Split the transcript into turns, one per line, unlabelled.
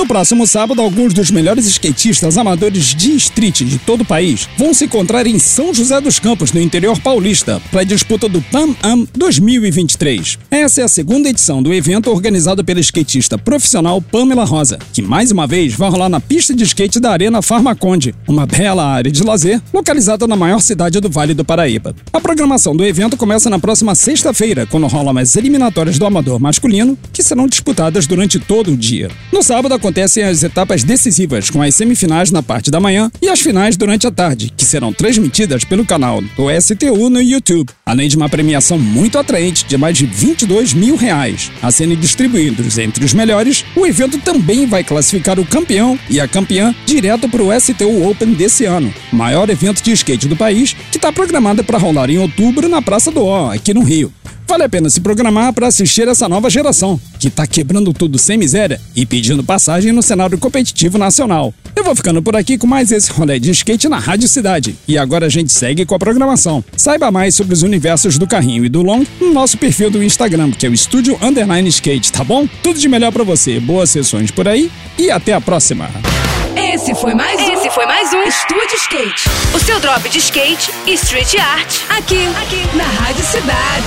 No próximo sábado, alguns dos melhores skatistas amadores de street de todo o país vão se encontrar em São José dos Campos, no interior paulista, para a disputa do Pan Am 2023. Essa é a segunda edição do evento organizado pela skatista profissional Pamela Rosa, que mais uma vez vai rolar na pista de skate da Arena Farmaconde, uma bela área de lazer localizada na maior cidade do Vale do Paraíba. A programação do evento começa na próxima sexta-feira, quando rolam as eliminatórias do amador masculino, que serão disputadas durante todo o dia. No sábado acontecem as etapas decisivas, com as semifinais na parte da manhã e as finais durante a tarde, que serão transmitidas pelo canal do STU no YouTube, além de uma premiação muito atraente de mais de 22 mil reais. A serem distribuídos entre os melhores, o evento também vai classificar o campeão e a campeã direto para o STU Open desse ano, maior evento de skate do país, que está programado para rolar em outubro na Praça do Ó, aqui no Rio. Vale a pena se programar para assistir essa nova geração, que está quebrando tudo sem miséria e pedindo passagem no cenário competitivo nacional. Eu vou ficando por aqui com mais esse rolê de skate na Rádio Cidade. E agora a gente segue com a programação. Saiba mais sobre os universos do carrinho e do long no nosso perfil do Instagram, que é o Estúdio Underline Skate, tá bom? Tudo de melhor para você, boas sessões por aí e até a próxima.
Esse foi mais um.
Esse foi mais um
Estúdio Skate.
O seu drop de skate e street art.
Aqui, aqui, na Rádio Cidade.